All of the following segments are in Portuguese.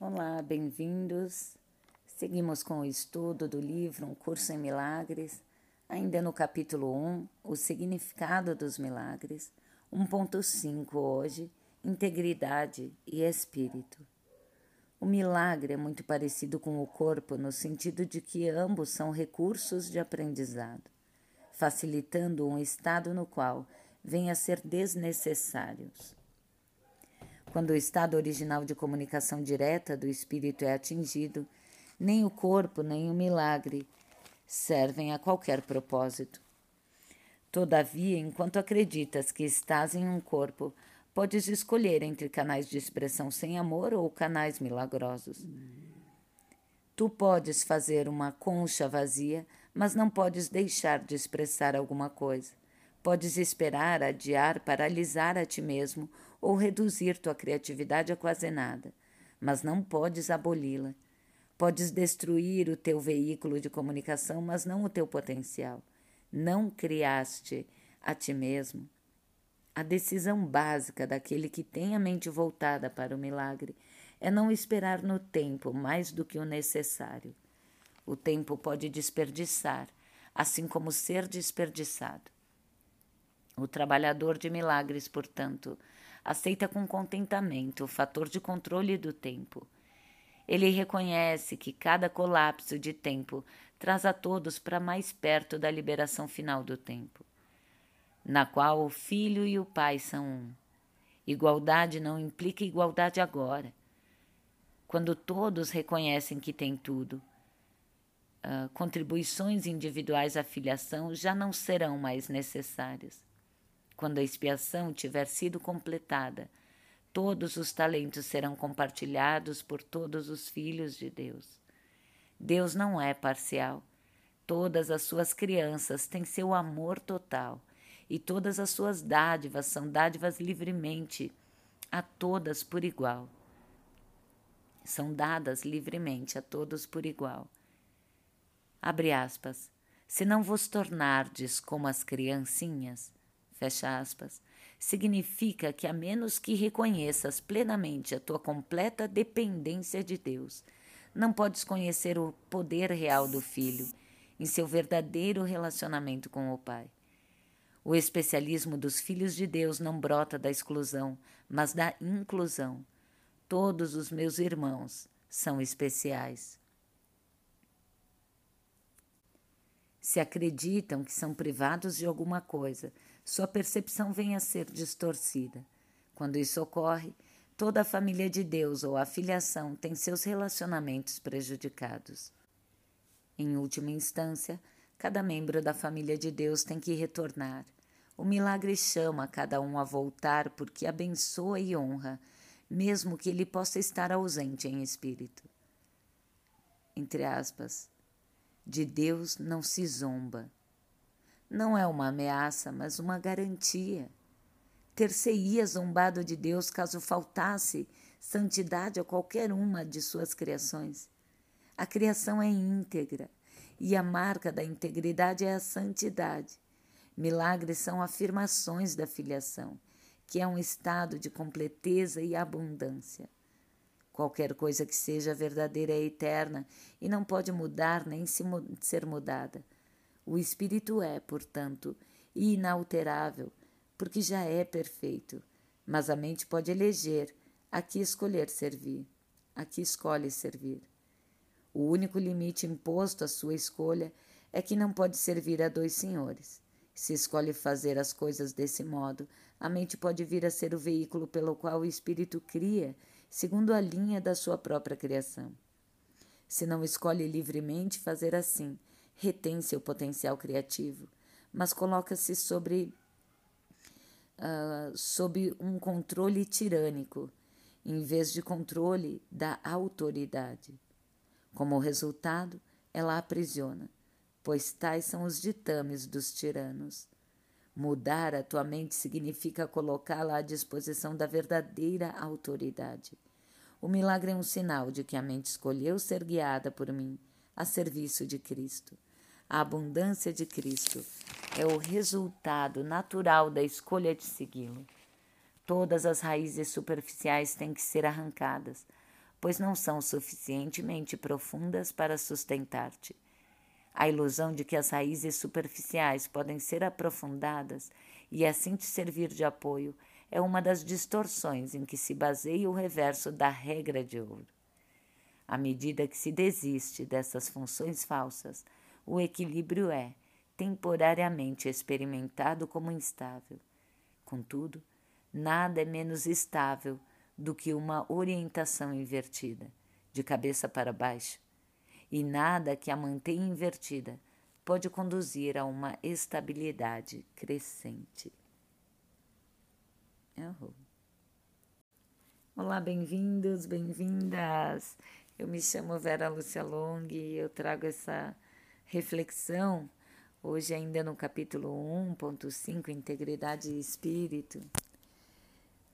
Olá, bem-vindos. Seguimos com o estudo do livro Um Curso em Milagres, ainda no capítulo 1, O Significado dos Milagres, 1.5 hoje, Integridade e Espírito. O milagre é muito parecido com o corpo no sentido de que ambos são recursos de aprendizado, facilitando um estado no qual venha a ser desnecessários. Quando o estado original de comunicação direta do espírito é atingido, nem o corpo nem o milagre servem a qualquer propósito. Todavia, enquanto acreditas que estás em um corpo, podes escolher entre canais de expressão sem amor ou canais milagrosos. Tu podes fazer uma concha vazia, mas não podes deixar de expressar alguma coisa. Podes esperar, adiar, paralisar a ti mesmo ou reduzir tua criatividade a quase nada, mas não podes aboli-la. Podes destruir o teu veículo de comunicação, mas não o teu potencial. Não criaste a ti mesmo. A decisão básica daquele que tem a mente voltada para o milagre é não esperar no tempo mais do que o necessário. O tempo pode desperdiçar, assim como ser desperdiçado. O trabalhador de milagres, portanto, aceita com contentamento o fator de controle do tempo. Ele reconhece que cada colapso de tempo traz a todos para mais perto da liberação final do tempo, na qual o filho e o pai são um. Igualdade não implica igualdade agora. Quando todos reconhecem que têm tudo, uh, contribuições individuais à filiação já não serão mais necessárias. Quando a expiação tiver sido completada, todos os talentos serão compartilhados por todos os filhos de Deus. Deus não é parcial. Todas as suas crianças têm seu amor total e todas as suas dádivas são dádivas livremente, a todas por igual. São dadas livremente a todos por igual. Abre aspas. Se não vos tornardes como as criancinhas, fecha aspas, significa que a menos que reconheças plenamente a tua completa dependência de Deus, não podes conhecer o poder real do filho em seu verdadeiro relacionamento com o Pai. O especialismo dos filhos de Deus não brota da exclusão, mas da inclusão. Todos os meus irmãos são especiais. Se acreditam que são privados de alguma coisa, sua percepção vem a ser distorcida. Quando isso ocorre, toda a família de Deus ou a filiação tem seus relacionamentos prejudicados. Em última instância, cada membro da família de Deus tem que retornar. O milagre chama cada um a voltar porque abençoa e honra, mesmo que ele possa estar ausente em espírito. Entre aspas, de Deus não se zomba. Não é uma ameaça, mas uma garantia. Ter-se-ia zombado de Deus caso faltasse santidade a qualquer uma de suas criações. A criação é íntegra e a marca da integridade é a santidade. Milagres são afirmações da filiação, que é um estado de completeza e abundância. Qualquer coisa que seja verdadeira é eterna e não pode mudar nem se ser mudada. O espírito é, portanto, inalterável, porque já é perfeito, mas a mente pode eleger a que escolher servir, a que escolhe servir. O único limite imposto à sua escolha é que não pode servir a dois senhores. Se escolhe fazer as coisas desse modo, a mente pode vir a ser o veículo pelo qual o espírito cria, segundo a linha da sua própria criação. Se não escolhe livremente fazer assim, retém seu potencial criativo, mas coloca-se sobre uh, sob um controle tirânico, em vez de controle da autoridade. Como resultado, ela aprisiona, pois tais são os ditames dos tiranos. Mudar a tua mente significa colocá-la à disposição da verdadeira autoridade. O milagre é um sinal de que a mente escolheu ser guiada por mim a serviço de Cristo. A abundância de Cristo é o resultado natural da escolha de segui-lo. Todas as raízes superficiais têm que ser arrancadas, pois não são suficientemente profundas para sustentar-te. A ilusão de que as raízes superficiais podem ser aprofundadas e assim te servir de apoio é uma das distorções em que se baseia o reverso da regra de ouro. À medida que se desiste dessas funções falsas, o equilíbrio é, temporariamente experimentado como instável. Contudo, nada é menos estável do que uma orientação invertida, de cabeça para baixo, e nada que a mantenha invertida pode conduzir a uma estabilidade crescente. Errou. Olá, bem-vindos, bem-vindas. Eu me chamo Vera Lúcia Long e eu trago essa reflexão hoje ainda no capítulo 1.5, Integridade e Espírito.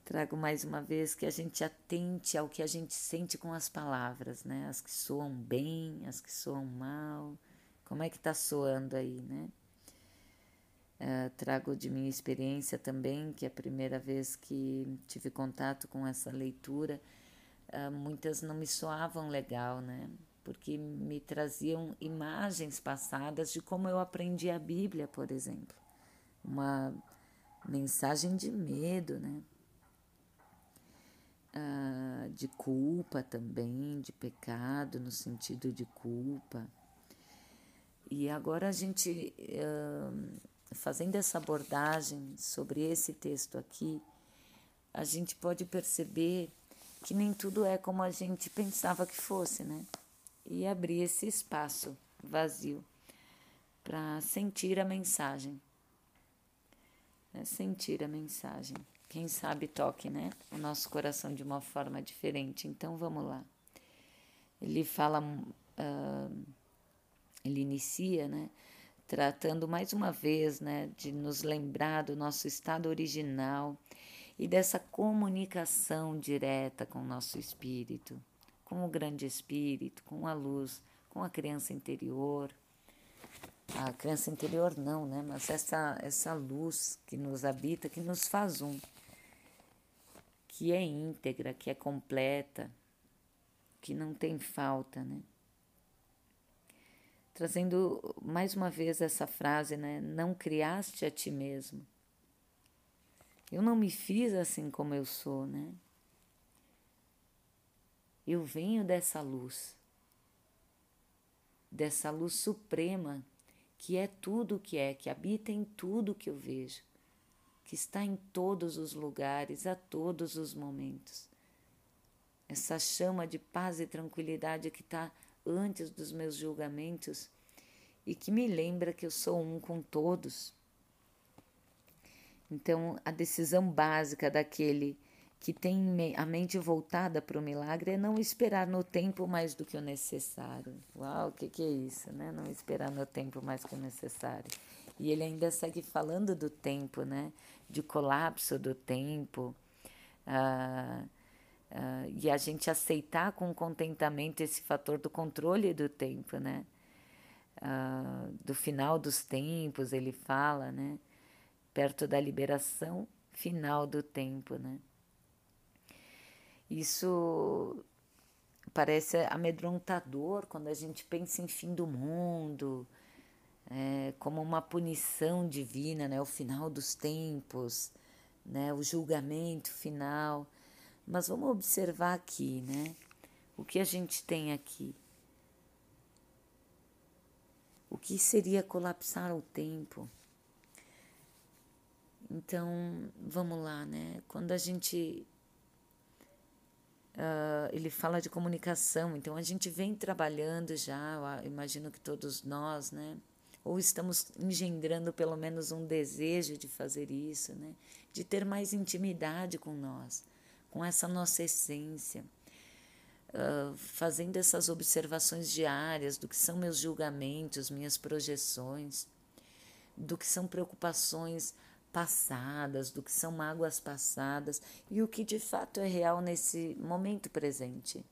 Trago mais uma vez que a gente atente ao que a gente sente com as palavras, né? As que soam bem, as que soam mal. Como é que tá soando aí, né? Uh, trago de minha experiência também, que é a primeira vez que tive contato com essa leitura, uh, muitas não me soavam legal, né? Porque me traziam imagens passadas de como eu aprendi a Bíblia, por exemplo. Uma mensagem de medo, né? Uh, de culpa também, de pecado, no sentido de culpa. E agora a gente fazendo essa abordagem sobre esse texto aqui, a gente pode perceber que nem tudo é como a gente pensava que fosse, né? E abrir esse espaço vazio para sentir a mensagem. Né? Sentir a mensagem. Quem sabe toque, né? O nosso coração de uma forma diferente. Então vamos lá. Ele fala, uh, ele inicia, né? tratando mais uma vez né, de nos lembrar do nosso estado original e dessa comunicação direta com o nosso espírito, com o grande espírito, com a luz, com a criança interior. A criança interior não, né? Mas essa, essa luz que nos habita, que nos faz um, que é íntegra, que é completa, que não tem falta, né? trazendo mais uma vez essa frase, né? Não criaste a ti mesmo. Eu não me fiz assim como eu sou, né? Eu venho dessa luz, dessa luz suprema, que é tudo o que é, que habita em tudo que eu vejo, que está em todos os lugares, a todos os momentos. Essa chama de paz e tranquilidade que está antes dos meus julgamentos e que me lembra que eu sou um com todos. Então, a decisão básica daquele que tem a mente voltada para o milagre é não esperar no tempo mais do que o necessário. Uau, o que, que é isso, né? Não esperar no tempo mais que o necessário. E ele ainda segue falando do tempo, né? De colapso do tempo. Ah, Uh, e a gente aceitar com contentamento esse fator do controle do tempo, né? Uh, do final dos tempos, ele fala, né? Perto da liberação final do tempo, né? Isso parece amedrontador quando a gente pensa em fim do mundo, é, como uma punição divina, né? O final dos tempos, né? O julgamento final. Mas vamos observar aqui, né? O que a gente tem aqui? O que seria colapsar o tempo? Então, vamos lá, né? Quando a gente. Uh, ele fala de comunicação, então a gente vem trabalhando já, imagino que todos nós, né? Ou estamos engendrando pelo menos um desejo de fazer isso, né? De ter mais intimidade com nós com essa nossa essência, uh, fazendo essas observações diárias do que são meus julgamentos, minhas projeções, do que são preocupações passadas, do que são mágoas passadas e o que de fato é real nesse momento presente.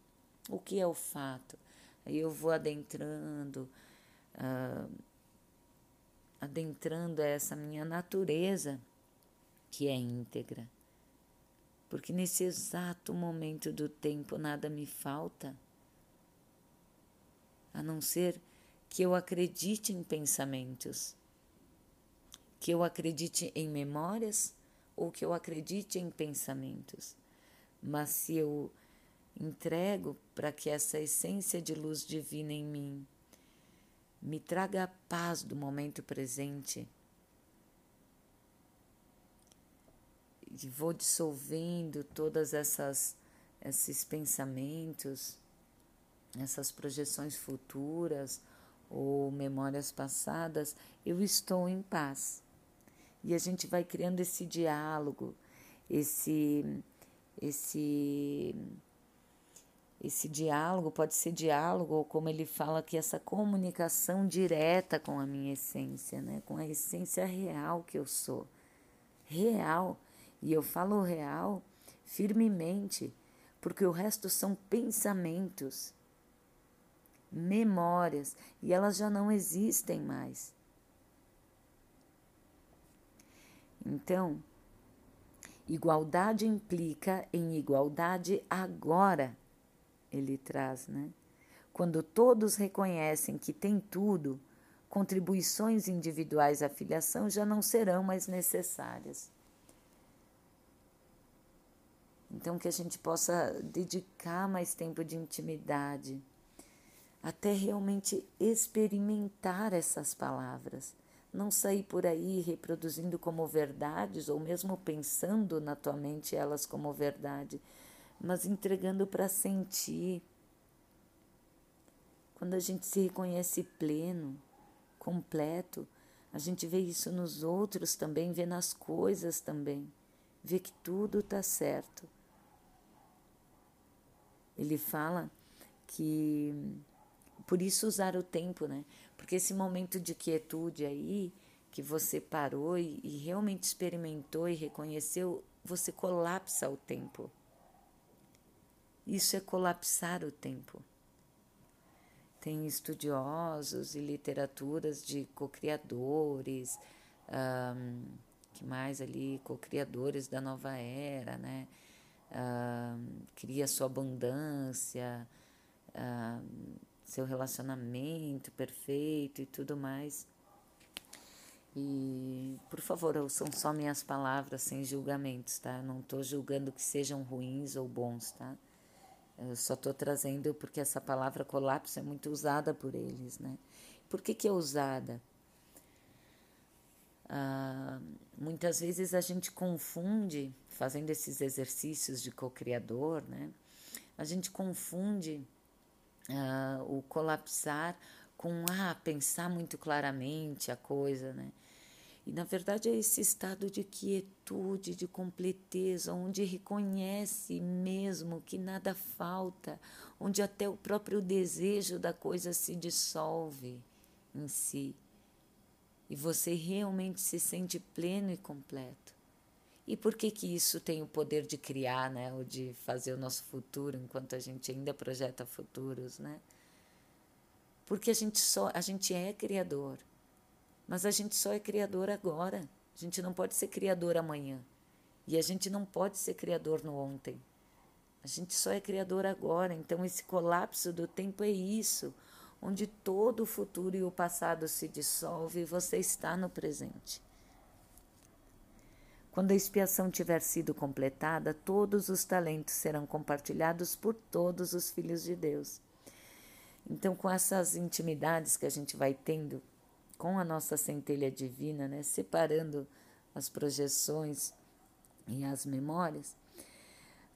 O que é o fato? Aí eu vou adentrando, uh, adentrando essa minha natureza que é íntegra porque nesse exato momento do tempo nada me falta, a não ser que eu acredite em pensamentos, que eu acredite em memórias ou que eu acredite em pensamentos. Mas se eu entrego para que essa essência de luz divina em mim me traga a paz do momento presente, e vou dissolvendo todas essas esses pensamentos, essas projeções futuras ou memórias passadas, eu estou em paz. E a gente vai criando esse diálogo, esse esse esse diálogo pode ser diálogo ou como ele fala que essa comunicação direta com a minha essência, né? Com a essência real que eu sou. Real. E eu falo real firmemente, porque o resto são pensamentos, memórias, e elas já não existem mais. Então, igualdade implica em igualdade agora, ele traz, né? Quando todos reconhecem que tem tudo, contribuições individuais à filiação já não serão mais necessárias. Então, que a gente possa dedicar mais tempo de intimidade, até realmente experimentar essas palavras. Não sair por aí reproduzindo como verdades ou mesmo pensando na tua mente elas como verdade, mas entregando para sentir. Quando a gente se reconhece pleno, completo, a gente vê isso nos outros também, vê nas coisas também, vê que tudo está certo. Ele fala que por isso usar o tempo, né? Porque esse momento de quietude aí, que você parou e, e realmente experimentou e reconheceu, você colapsa o tempo. Isso é colapsar o tempo. Tem estudiosos e literaturas de co-criadores, um, que mais ali, co-criadores da nova era, né? uh, cria sua abundância, uh, seu relacionamento perfeito e tudo mais. E, por favor, ouçam só minhas palavras sem julgamentos, tá? Não estou julgando que sejam ruins ou bons, tá? Eu só estou trazendo porque essa palavra colapso é muito usada por eles, né? Por que, que é usada? Ah, muitas vezes a gente confunde, fazendo esses exercícios de co-criador, né? A gente confunde ah, o colapsar com ah, pensar muito claramente a coisa, né? E na verdade é esse estado de quietude, de completeza, onde reconhece mesmo que nada falta, onde até o próprio desejo da coisa se dissolve em si e você realmente se sente pleno e completo. E por que que isso tem o poder de criar, né, ou de fazer o nosso futuro enquanto a gente ainda projeta futuros, né? Porque a gente só, a gente é criador. Mas a gente só é criador agora. A gente não pode ser criador amanhã. E a gente não pode ser criador no ontem. A gente só é criador agora. Então esse colapso do tempo é isso onde todo o futuro e o passado se dissolve e você está no presente. Quando a expiação tiver sido completada, todos os talentos serão compartilhados por todos os filhos de Deus. Então, com essas intimidades que a gente vai tendo com a nossa centelha divina, né, separando as projeções e as memórias,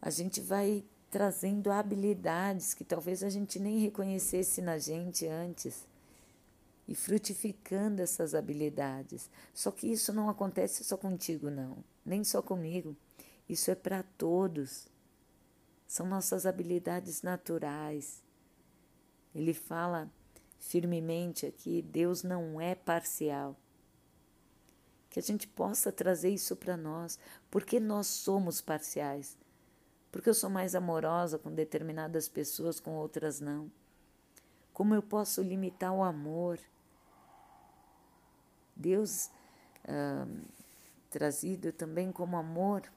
a gente vai trazendo habilidades que talvez a gente nem reconhecesse na gente antes e frutificando essas habilidades. Só que isso não acontece só contigo, não, nem só comigo. Isso é para todos. São nossas habilidades naturais. Ele fala firmemente aqui: Deus não é parcial. Que a gente possa trazer isso para nós, porque nós somos parciais porque eu sou mais amorosa com determinadas pessoas, com outras não? Como eu posso limitar o amor? Deus, ah, trazido também como amor,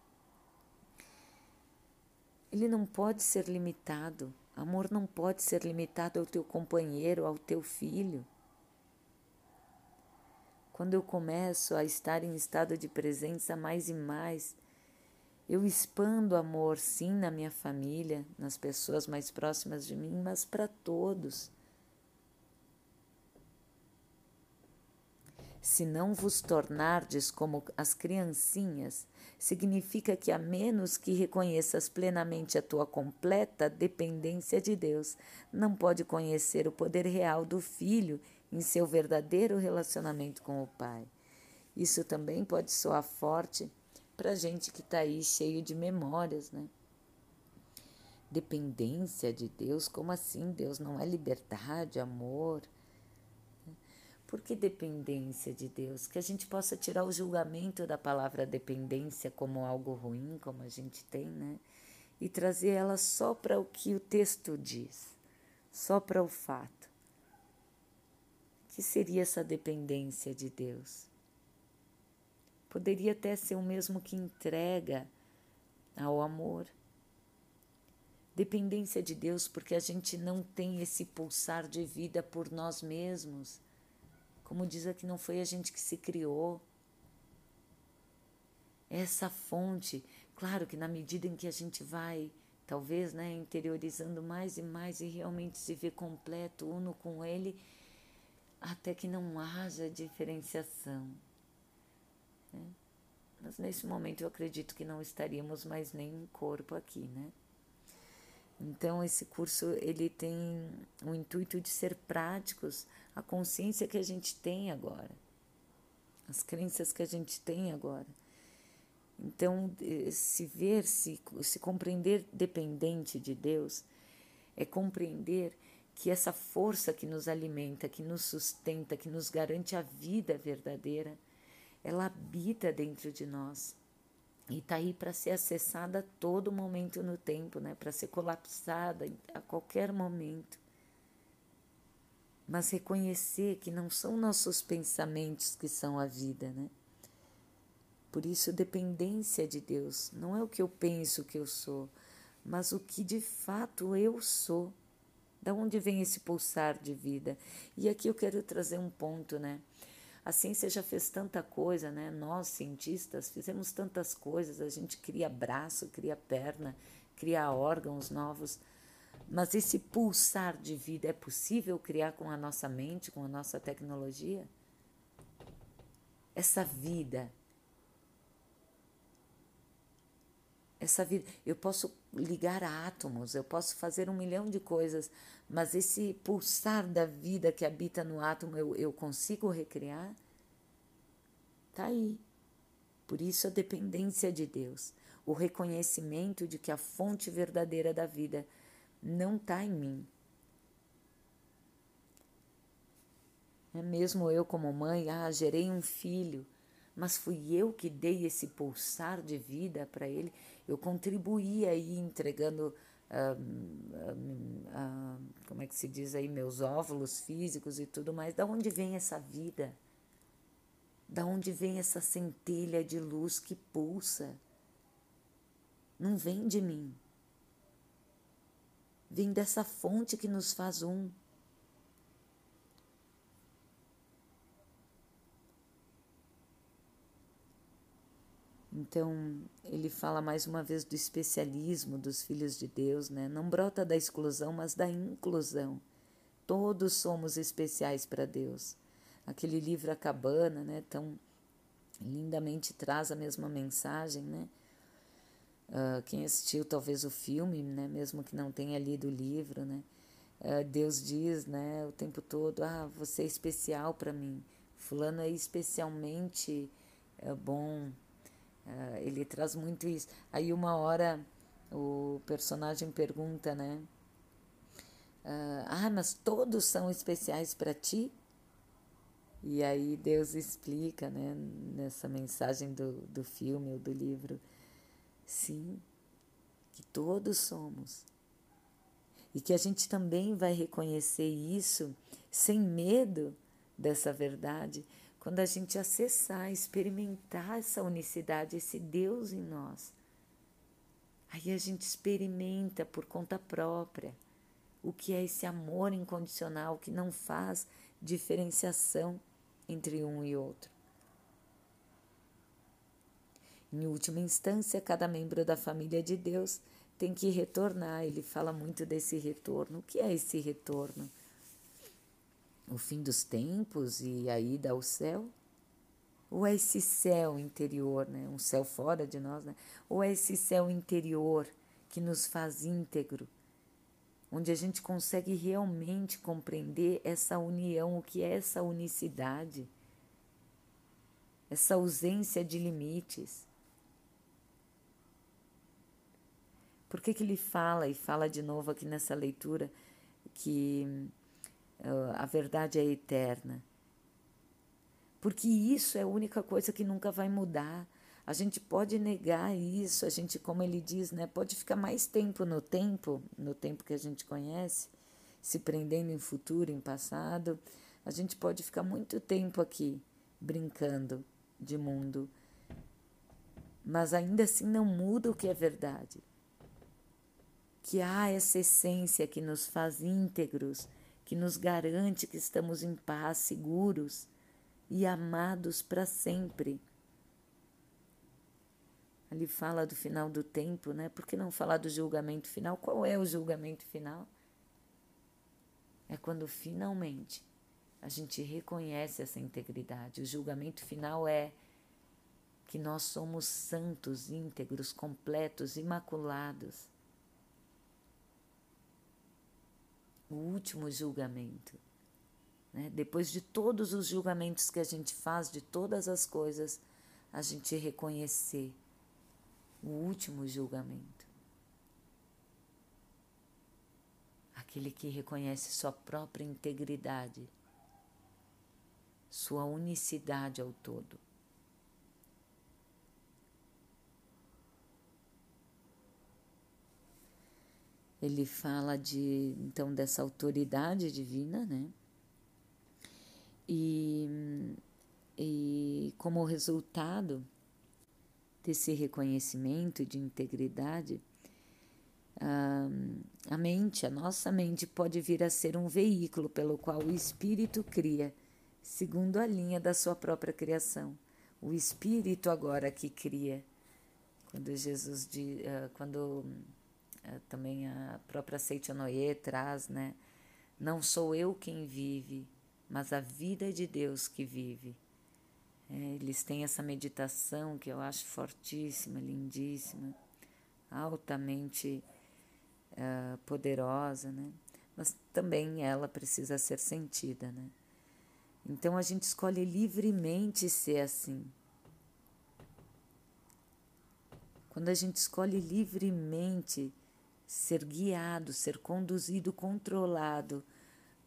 ele não pode ser limitado. Amor não pode ser limitado ao teu companheiro, ao teu filho. Quando eu começo a estar em estado de presença mais e mais, eu expando amor, sim, na minha família, nas pessoas mais próximas de mim, mas para todos. Se não vos tornardes como as criancinhas, significa que a menos que reconheças plenamente a tua completa dependência de Deus, não pode conhecer o poder real do filho em seu verdadeiro relacionamento com o Pai. Isso também pode soar forte para gente que está aí cheio de memórias, né? Dependência de Deus, como assim? Deus não é liberdade, amor. Por que dependência de Deus? Que a gente possa tirar o julgamento da palavra dependência como algo ruim, como a gente tem, né? E trazer ela só para o que o texto diz, só para o fato. Que seria essa dependência de Deus? Poderia até ser o mesmo que entrega ao amor. Dependência de Deus porque a gente não tem esse pulsar de vida por nós mesmos como diz aqui, não foi a gente que se criou. Essa fonte, claro que na medida em que a gente vai, talvez, né, interiorizando mais e mais e realmente se vê completo, uno com ele, até que não haja diferenciação. Né? Mas nesse momento eu acredito que não estaríamos mais nem em corpo aqui, né? Então esse curso ele tem o intuito de ser práticos, a consciência que a gente tem agora, as crenças que a gente tem agora. Então se ver, se, se compreender dependente de Deus é compreender que essa força que nos alimenta, que nos sustenta, que nos garante a vida verdadeira, ela habita dentro de nós e está aí para ser acessada a todo momento no tempo, né? para ser colapsada a qualquer momento. Mas reconhecer que não são nossos pensamentos que são a vida, né? Por isso, dependência de Deus não é o que eu penso que eu sou, mas o que de fato eu sou. Da onde vem esse pulsar de vida? E aqui eu quero trazer um ponto, né? A ciência já fez tanta coisa, né? Nós, cientistas, fizemos tantas coisas. A gente cria braço, cria perna, cria órgãos novos. Mas esse pulsar de vida é possível criar com a nossa mente, com a nossa tecnologia? Essa vida. Essa vida. Eu posso ligar átomos, eu posso fazer um milhão de coisas, mas esse pulsar da vida que habita no átomo eu, eu consigo recriar? Está aí. Por isso a dependência de Deus, o reconhecimento de que a fonte verdadeira da vida não está em mim. É mesmo eu como mãe, ah, gerei um filho, mas fui eu que dei esse pulsar de vida para ele. Eu contribuí aí entregando ah, ah, como é que se diz aí, meus óvulos físicos e tudo mais. Da onde vem essa vida? Da onde vem essa centelha de luz que pulsa? Não vem de mim. Vem dessa fonte que nos faz um. Então, ele fala mais uma vez do especialismo dos filhos de Deus, né? Não brota da exclusão, mas da inclusão. Todos somos especiais para Deus. Aquele livro A Cabana, né? Tão lindamente traz a mesma mensagem, né? Uh, quem assistiu talvez o filme, né? Mesmo que não tenha lido o livro, né? Uh, Deus diz, né? O tempo todo, ah, você é especial para mim. Fulano é especialmente uh, bom Uh, ele traz muito isso. Aí uma hora o personagem pergunta, né? Uh, ah, mas todos são especiais para ti? E aí Deus explica, né, nessa mensagem do, do filme ou do livro, sim, que todos somos. E que a gente também vai reconhecer isso sem medo dessa verdade, quando a gente acessar, experimentar essa unicidade, esse Deus em nós. Aí a gente experimenta por conta própria o que é esse amor incondicional que não faz diferenciação entre um e outro. Em última instância, cada membro da família de Deus tem que retornar. Ele fala muito desse retorno. O que é esse retorno? O fim dos tempos e a ida ao céu? Ou é esse céu interior, né? um céu fora de nós? Né? Ou é esse céu interior que nos faz íntegro, onde a gente consegue realmente compreender essa união, o que é essa unicidade, essa ausência de limites. Por que, que ele fala, e fala de novo aqui nessa leitura, que a verdade é eterna? Porque isso é a única coisa que nunca vai mudar. A gente pode negar isso, a gente, como ele diz, né, pode ficar mais tempo no tempo, no tempo que a gente conhece, se prendendo em futuro, em passado. A gente pode ficar muito tempo aqui brincando de mundo, mas ainda assim não muda o que é verdade que há essa essência que nos faz íntegros, que nos garante que estamos em paz, seguros e amados para sempre. Ali fala do final do tempo, né? Por que não falar do julgamento final? Qual é o julgamento final? É quando finalmente a gente reconhece essa integridade. O julgamento final é que nós somos santos, íntegros, completos, imaculados o último julgamento. Né? Depois de todos os julgamentos que a gente faz, de todas as coisas, a gente reconhecer o último julgamento. Aquele que reconhece sua própria integridade, sua unicidade ao todo. Ele fala de então dessa autoridade divina, né? E, e como resultado desse reconhecimento de integridade, a, a mente, a nossa mente, pode vir a ser um veículo pelo qual o espírito cria, segundo a linha da sua própria criação. O espírito agora que cria. Quando Jesus, uh, quando é, também a própria Seitanoye traz, né? Não sou eu quem vive, mas a vida de Deus que vive. É, eles têm essa meditação que eu acho fortíssima, lindíssima, altamente uh, poderosa, né? Mas também ela precisa ser sentida, né? Então a gente escolhe livremente ser assim. Quando a gente escolhe livremente ser guiado, ser conduzido, controlado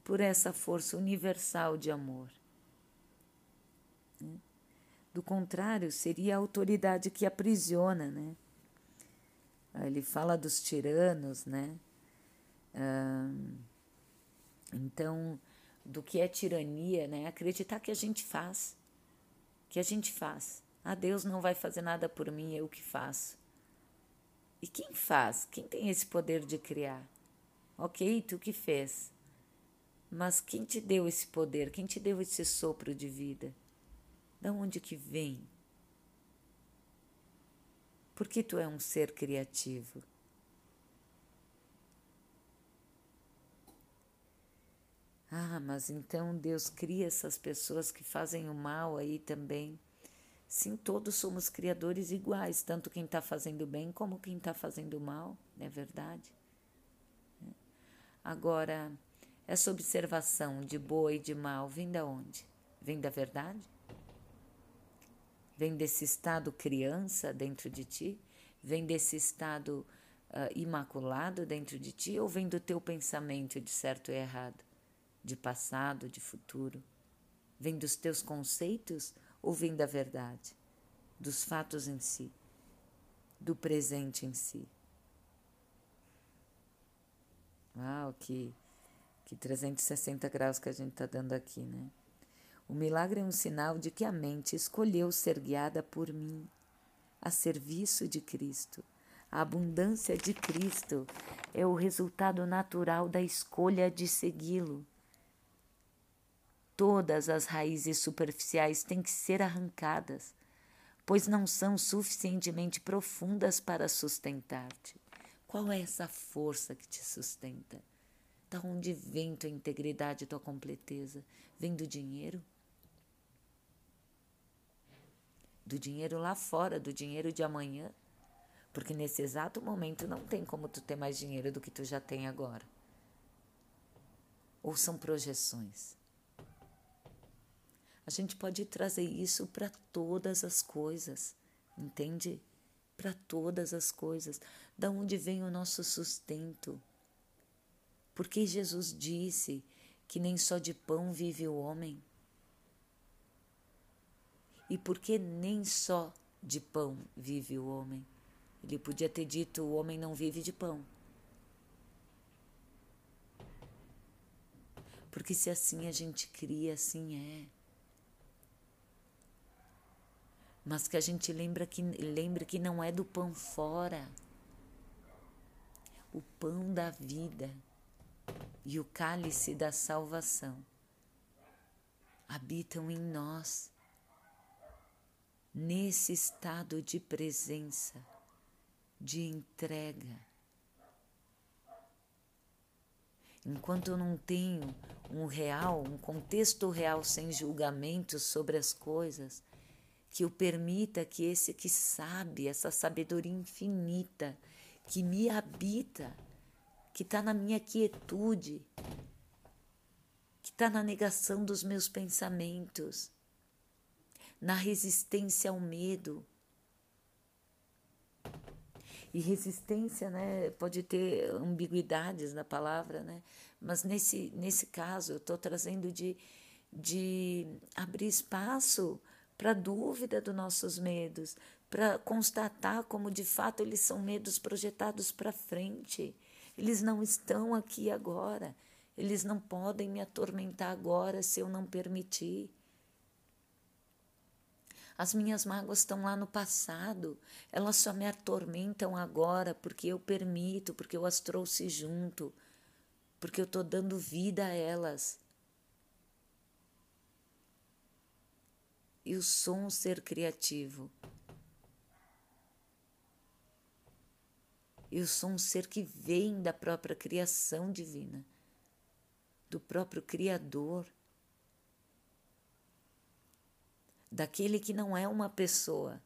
por essa força universal de amor. Do contrário, seria a autoridade que aprisiona, né? Ele fala dos tiranos, né? então, do que é tirania, né? Acreditar que a gente faz, que a gente faz. Ah, Deus não vai fazer nada por mim, eu que faço. E quem faz? Quem tem esse poder de criar? Ok, tu que fez. Mas quem te deu esse poder? Quem te deu esse sopro de vida? Da onde que vem? Porque tu é um ser criativo. Ah, mas então Deus cria essas pessoas que fazem o mal aí também. Sim, todos somos criadores iguais, tanto quem está fazendo bem como quem está fazendo mal, não é verdade? Agora, essa observação de boa e de mal vem da onde? Vem da verdade? Vem desse estado criança dentro de ti? Vem desse estado uh, imaculado dentro de ti? Ou vem do teu pensamento de certo e errado? De passado, de futuro? Vem dos teus conceitos? Ou vem da verdade, dos fatos em si, do presente em si? Uau, que, que 360 graus que a gente está dando aqui, né? O milagre é um sinal de que a mente escolheu ser guiada por mim, a serviço de Cristo, A abundância de Cristo é o resultado natural da escolha de segui-lo. Todas as raízes superficiais têm que ser arrancadas, pois não são suficientemente profundas para sustentar-te. Qual é essa força que te sustenta? Da onde vem tua integridade, tua completeza? Vem do dinheiro? Do dinheiro lá fora, do dinheiro de amanhã? Porque nesse exato momento não tem como tu ter mais dinheiro do que tu já tem agora. Ou são projeções? A gente pode trazer isso para todas as coisas, entende? Para todas as coisas. Da onde vem o nosso sustento? Porque Jesus disse que nem só de pão vive o homem? E por que nem só de pão vive o homem? Ele podia ter dito: o homem não vive de pão. Porque se assim a gente cria, assim é. Mas que a gente lembra que, lembre que não é do pão fora. O pão da vida e o cálice da salvação habitam em nós, nesse estado de presença de entrega. Enquanto eu não tenho um real, um contexto real sem julgamento sobre as coisas, que eu permita que esse que sabe, essa sabedoria infinita que me habita, que está na minha quietude, que está na negação dos meus pensamentos, na resistência ao medo, e resistência, né, pode ter ambiguidades na palavra, né? Mas nesse, nesse caso, eu estou trazendo de, de abrir espaço para dúvida dos nossos medos, para constatar como de fato eles são medos projetados para frente. Eles não estão aqui agora. Eles não podem me atormentar agora se eu não permitir. As minhas mágoas estão lá no passado, elas só me atormentam agora porque eu permito, porque eu as trouxe junto, porque eu estou dando vida a elas. Eu sou um ser criativo. Eu sou um ser que vem da própria criação divina, do próprio Criador. daquele que não é uma pessoa,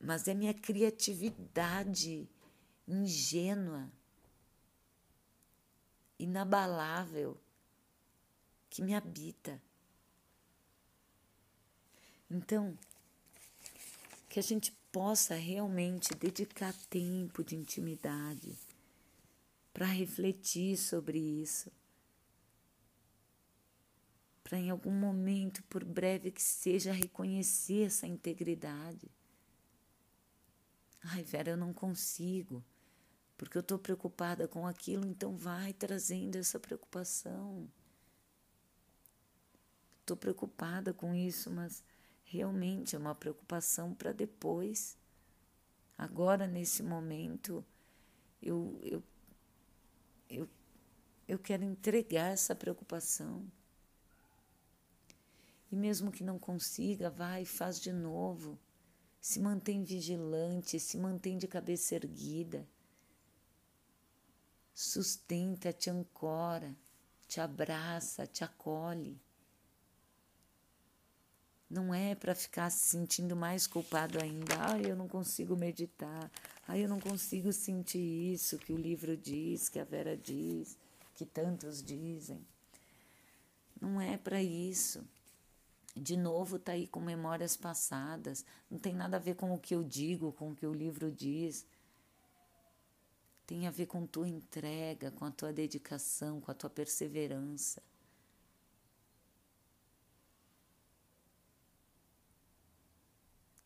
mas é minha criatividade ingênua, inabalável, que me habita. Então, que a gente possa realmente dedicar tempo de intimidade para refletir sobre isso para em algum momento, por breve que seja, reconhecer essa integridade. Ai, Vera, eu não consigo, porque eu estou preocupada com aquilo, então vai trazendo essa preocupação. Estou preocupada com isso, mas realmente é uma preocupação para depois. Agora, nesse momento, eu, eu, eu, eu quero entregar essa preocupação. E mesmo que não consiga, vai faz de novo. Se mantém vigilante, se mantém de cabeça erguida. Sustenta, te ancora, te abraça, te acolhe. Não é para ficar se sentindo mais culpado ainda. Ah, eu não consigo meditar. Ah, eu não consigo sentir isso que o livro diz, que a Vera diz, que tantos dizem. Não é para isso de novo está aí com memórias passadas, não tem nada a ver com o que eu digo, com o que o livro diz. Tem a ver com tua entrega, com a tua dedicação, com a tua perseverança.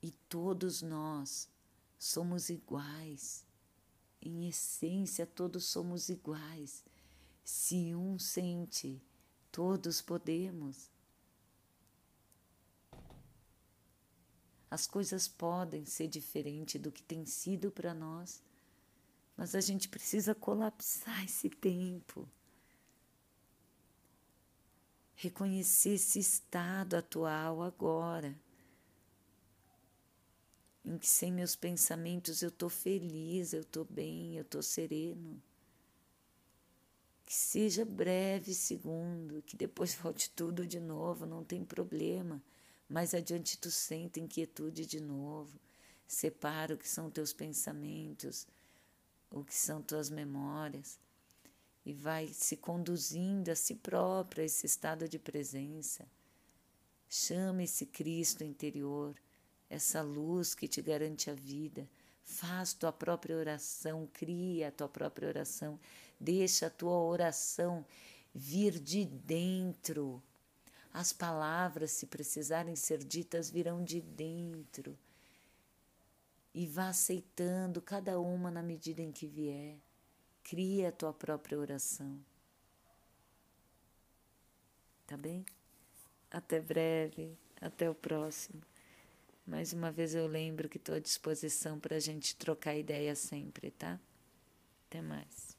E todos nós somos iguais. Em essência, todos somos iguais. Se um sente, todos podemos. As coisas podem ser diferentes do que tem sido para nós, mas a gente precisa colapsar esse tempo. Reconhecer esse estado atual agora, em que sem meus pensamentos eu estou feliz, eu estou bem, eu estou sereno. Que seja breve segundo, que depois volte tudo de novo, não tem problema mais adiante tu sente inquietude de novo. Separa o que são teus pensamentos, o que são tuas memórias, e vai se conduzindo a si próprio a esse estado de presença. Chama esse Cristo interior, essa luz que te garante a vida. Faz tua própria oração, cria a tua própria oração, deixa a tua oração vir de dentro as palavras, se precisarem ser ditas, virão de dentro. E vá aceitando cada uma na medida em que vier. Cria a tua própria oração. Tá bem? Até breve, até o próximo. Mais uma vez eu lembro que estou à disposição para a gente trocar ideia sempre, tá? Até mais.